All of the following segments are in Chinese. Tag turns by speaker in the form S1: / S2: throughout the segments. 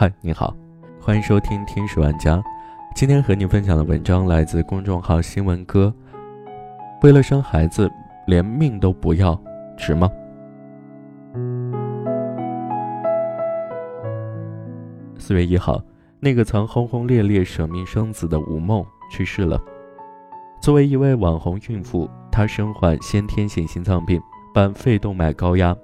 S1: 嗨，你好，欢迎收听天使玩家。今天和你分享的文章来自公众号新闻哥。为了生孩子，连命都不要，值吗？四月一号，那个曾轰轰烈烈舍命生子的吴梦去世了。作为一位网红孕妇，她身患先天性心脏病，伴肺动脉高压。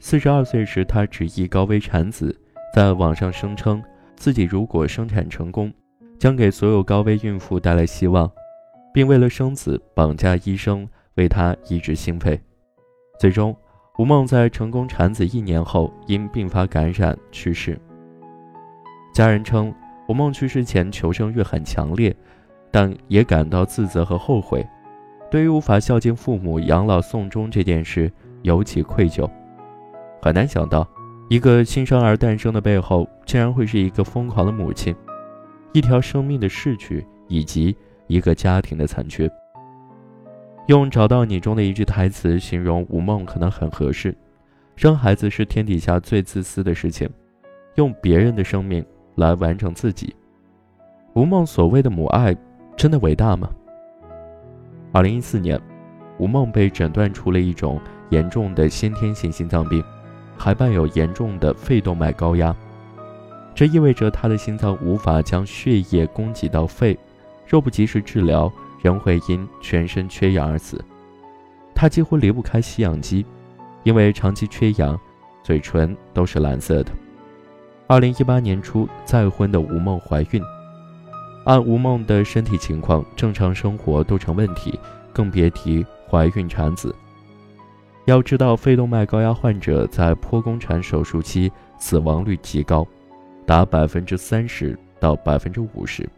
S1: 四十二岁时，她执意高危产子。在网上声称自己如果生产成功，将给所有高危孕妇带来希望，并为了生子绑架医生为她移植心肺。最终，吴梦在成功产子一年后因并发感染去世。家人称，吴梦去世前求生欲很强烈，但也感到自责和后悔，对于无法孝敬父母、养老送终这件事尤其愧疚。很难想到。一个新生儿诞生的背后，竟然会是一个疯狂的母亲，一条生命的逝去，以及一个家庭的残缺。用《找到你》中的一句台词形容吴梦，可能很合适：生孩子是天底下最自私的事情，用别人的生命来完成自己。吴梦所谓的母爱，真的伟大吗？二零一四年，吴梦被诊断出了一种严重的先天性心脏病。还伴有严重的肺动脉高压，这意味着他的心脏无法将血液供给到肺，若不及时治疗，仍会因全身缺氧而死。他几乎离不开吸氧机，因为长期缺氧，嘴唇都是蓝色的。二零一八年初，再婚的吴梦怀孕，按吴梦的身体情况，正常生活都成问题，更别提怀孕产子。要知道，肺动脉高压患者在剖宫产手术期死亡率极高，达百分之三十到百分之五十。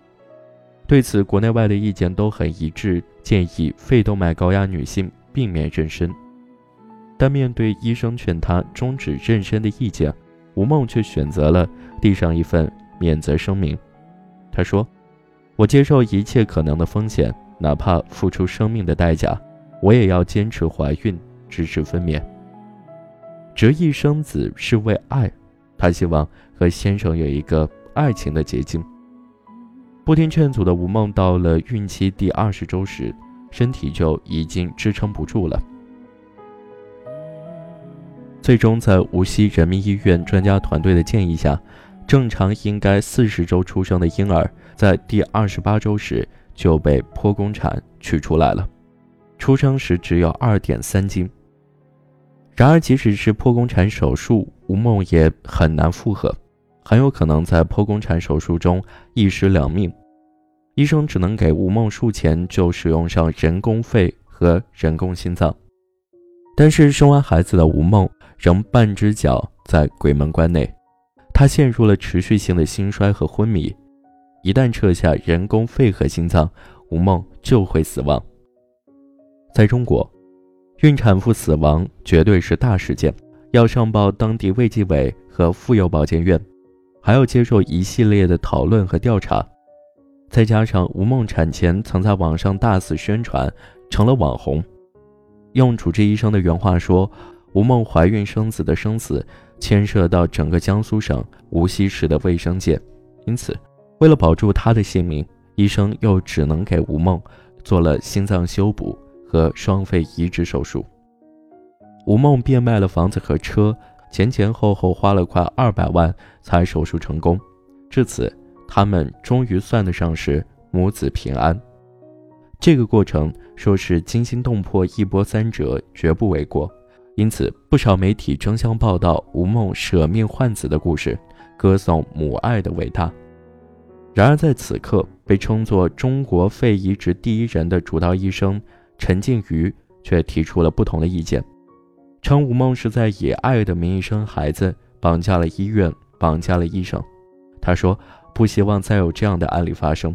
S1: 对此，国内外的意见都很一致，建议肺动脉高压女性避免妊娠。但面对医生劝她终止妊娠的意见，吴梦却选择了递上一份免责声明。她说：“我接受一切可能的风险，哪怕付出生命的代价，我也要坚持怀孕。”支持分娩。执意生子是为爱，她希望和先生有一个爱情的结晶。不听劝阻的吴梦，到了孕期第二十周时，身体就已经支撑不住了。最终，在无锡人民医院专家团队的建议下，正常应该四十周出生的婴儿，在第二十八周时就被剖宫产取出来了，出生时只有二点三斤。然而，即使是剖宫产手术，吴梦也很难复荷，很有可能在剖宫产手术中一尸两命。医生只能给吴梦术前就使用上人工肺和人工心脏。但是，生完孩子的吴梦仍半只脚在鬼门关内，她陷入了持续性的心衰和昏迷。一旦撤下人工肺和心脏，吴梦就会死亡。在中国。孕产妇死亡绝对是大事件，要上报当地卫计委和妇幼保健院，还要接受一系列的讨论和调查。再加上吴梦产前曾在网上大肆宣传，成了网红。用主治医生的原话说，吴梦怀孕生子的生死牵涉到整个江苏省无锡市的卫生界，因此，为了保住她的性命，医生又只能给吴梦做了心脏修补。和双肺移植手术，吴梦变卖了房子和车，前前后后花了快二百万才手术成功。至此，他们终于算得上是母子平安。这个过程说是惊心动魄、一波三折，绝不为过。因此，不少媒体争相报道吴梦舍命换子的故事，歌颂母爱的伟大。然而，在此刻，被称作中国肺移植第一人的主刀医生。陈静瑜却提出了不同的意见，称吴梦是在以爱的名义生孩子，绑架了医院，绑架了医生。他说不希望再有这样的案例发生，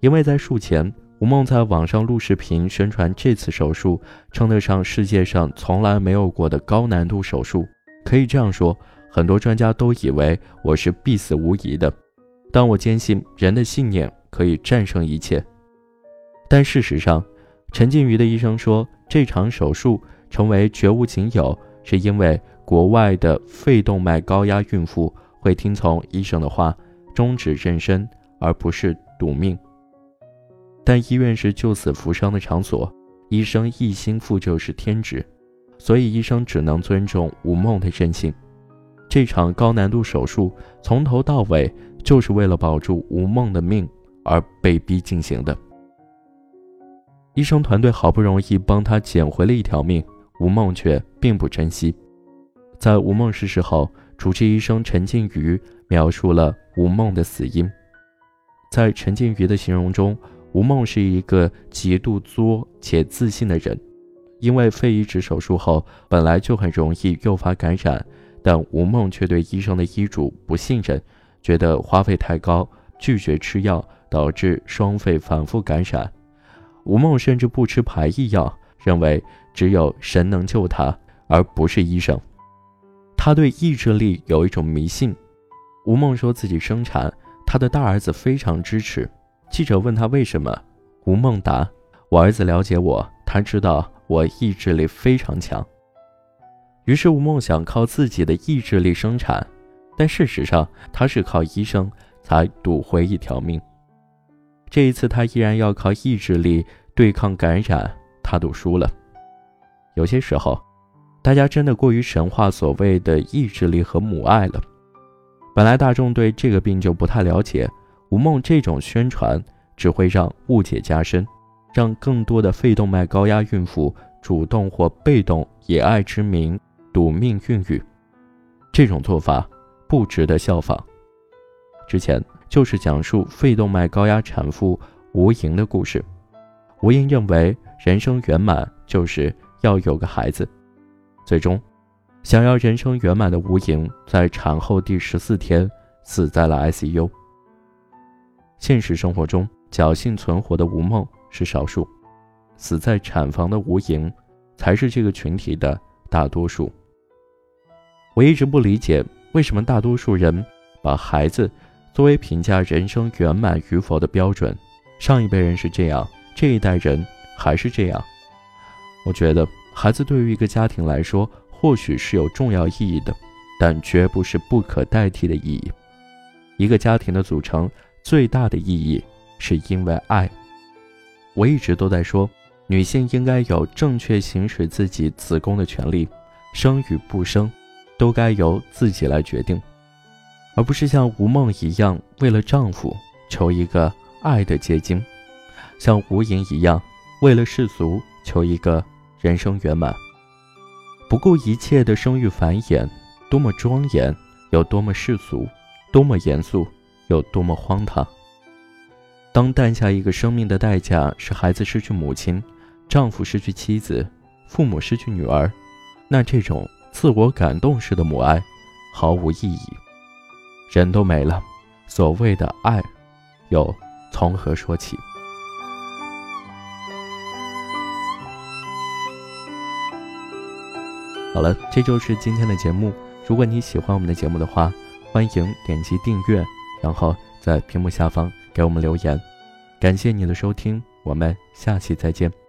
S1: 因为在术前，吴梦在网上录视频宣传这次手术称得上世界上从来没有过的高难度手术。可以这样说，很多专家都以为我是必死无疑的，但我坚信人的信念可以战胜一切。但事实上，陈静瑜的医生说，这场手术成为绝无仅有，是因为国外的肺动脉高压孕妇会听从医生的话，终止妊娠，而不是赌命。但医院是救死扶伤的场所，医生一心负就是天职，所以医生只能尊重吴梦的任性。这场高难度手术从头到尾就是为了保住吴梦的命而被逼进行的。医生团队好不容易帮他捡回了一条命，吴梦却并不珍惜。在吴梦逝世后，主治医生陈静瑜描述了吴梦的死因。在陈静瑜的形容中，吴梦是一个极度作且自信的人，因为肺移植手术后本来就很容易诱发感染，但吴梦却对医生的医嘱不信任，觉得花费太高，拒绝吃药，导致双肺反复感染。吴梦甚至不吃排异药，认为只有神能救他，而不是医生。他对意志力有一种迷信。吴梦说自己生产，他的大儿子非常支持。记者问他为什么，吴梦答：“我儿子了解我，他知道我意志力非常强。”于是吴梦想靠自己的意志力生产，但事实上他是靠医生才赌回一条命。这一次他依然要靠意志力对抗感染，他赌输了。有些时候，大家真的过于神话所谓的意志力和母爱了。本来大众对这个病就不太了解。吴梦这种宣传只会让误解加深，让更多的肺动脉高压孕妇主动或被动以爱之名赌命孕育，这种做法不值得效仿。之前就是讲述肺动脉高压产妇吴莹的故事。吴莹认为人生圆满就是要有个孩子，最终想要人生圆满的吴莹在产后第十四天死在了 ICU。现实生活中，侥幸存活的吴梦是少数，死在产房的吴莹才是这个群体的大多数。我一直不理解，为什么大多数人把孩子作为评价人生圆满与否的标准？上一辈人是这样，这一代人还是这样。我觉得，孩子对于一个家庭来说，或许是有重要意义的，但绝不是不可代替的意义。一个家庭的组成。最大的意义是因为爱。我一直都在说，女性应该有正确行使自己子宫的权利，生与不生，都该由自己来决定，而不是像吴梦一样为了丈夫求一个爱的结晶，像吴莹一样为了世俗求一个人生圆满，不顾一切的生育繁衍，多么庄严，有多么世俗，多么严肃。有多么荒唐！当诞下一个生命的代价是孩子失去母亲，丈夫失去妻子，父母失去女儿，那这种自我感动式的母爱毫无意义。人都没了，所谓的爱又从何说起？好了，这就是今天的节目。如果你喜欢我们的节目的话，欢迎点击订阅。然后在屏幕下方给我们留言，感谢你的收听，我们下期再见。